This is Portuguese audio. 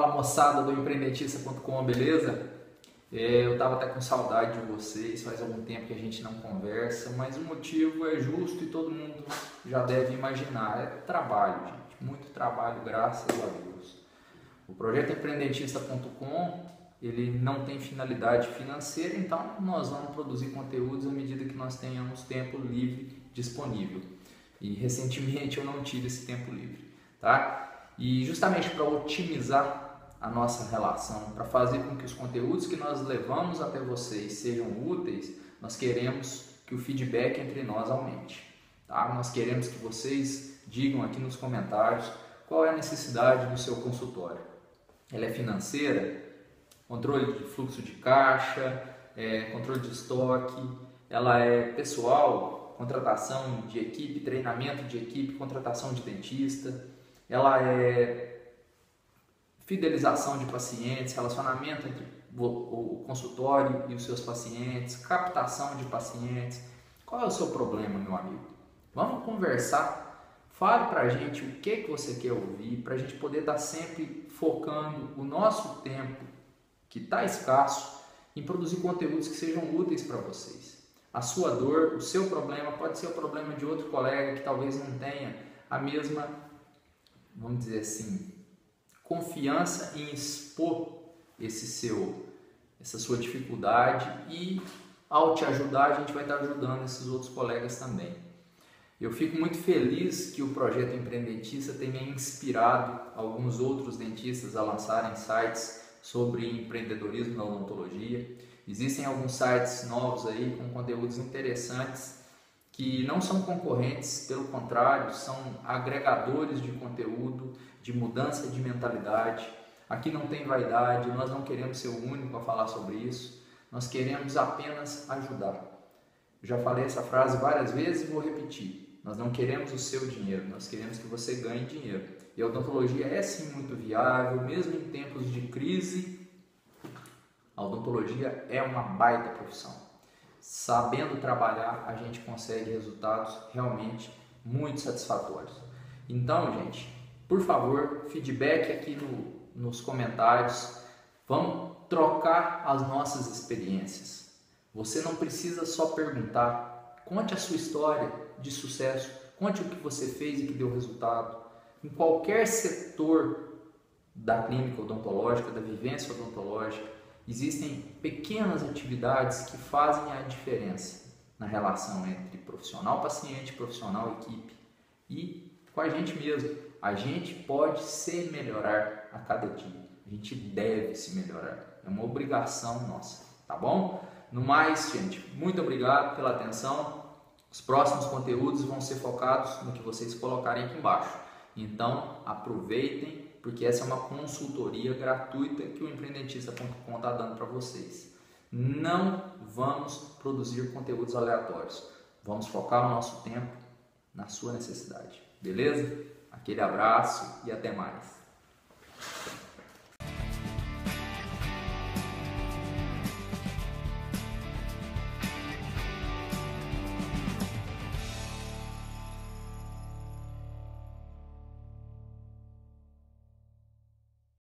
moçada do empreendetista.com, beleza? É, eu estava até com saudade de vocês, faz algum tempo que a gente não conversa, mas o motivo é justo e todo mundo já deve imaginar, é trabalho, gente, muito trabalho, graças a Deus. O projeto empreendetista.com, ele não tem finalidade financeira, então nós vamos produzir conteúdos à medida que nós tenhamos tempo livre disponível. E recentemente eu não tive esse tempo livre, tá? E justamente para otimizar a nossa relação, para fazer com que os conteúdos que nós levamos até vocês sejam úteis, nós queremos que o feedback entre nós aumente. Tá? Nós queremos que vocês digam aqui nos comentários qual é a necessidade do seu consultório. Ela é financeira? Controle de fluxo de caixa, é, controle de estoque, ela é pessoal, contratação de equipe, treinamento de equipe, contratação de dentista, ela é fidelização de pacientes, relacionamento entre o consultório e os seus pacientes, captação de pacientes. Qual é o seu problema, meu amigo? Vamos conversar. Fale para a gente o que, que você quer ouvir, para a gente poder estar tá sempre focando o nosso tempo, que está escasso, em produzir conteúdos que sejam úteis para vocês. A sua dor, o seu problema pode ser o problema de outro colega que talvez não tenha a mesma, vamos dizer assim, confiança em expor esse seu, essa sua dificuldade e ao te ajudar a gente vai estar ajudando esses outros colegas também. Eu fico muito feliz que o projeto Empreendentista tenha inspirado alguns outros dentistas a lançarem sites sobre empreendedorismo na odontologia. Existem alguns sites novos aí com conteúdos interessantes que não são concorrentes, pelo contrário, são agregadores de conteúdo de mudança de mentalidade. Aqui não tem vaidade, nós não queremos ser o único a falar sobre isso, nós queremos apenas ajudar. Já falei essa frase várias vezes e vou repetir. Nós não queremos o seu dinheiro, nós queremos que você ganhe dinheiro. E a odontologia é sim muito viável, mesmo em tempos de crise. A odontologia é uma baita profissão. Sabendo trabalhar, a gente consegue resultados realmente muito satisfatórios. Então, gente, por favor, feedback aqui no, nos comentários. Vamos trocar as nossas experiências. Você não precisa só perguntar. Conte a sua história de sucesso. Conte o que você fez e que deu resultado. Em qualquer setor da clínica odontológica, da vivência odontológica, existem pequenas atividades que fazem a diferença na relação entre profissional-paciente, profissional-equipe e com a gente mesmo. A gente pode se melhorar a cada dia. A gente deve se melhorar. É uma obrigação nossa, tá bom? No mais, gente, muito obrigado pela atenção. Os próximos conteúdos vão ser focados no que vocês colocarem aqui embaixo. Então, aproveitem, porque essa é uma consultoria gratuita que o empreendetista.com está dando para vocês. Não vamos produzir conteúdos aleatórios. Vamos focar o nosso tempo na sua necessidade. Beleza? Aquele abraço e até mais.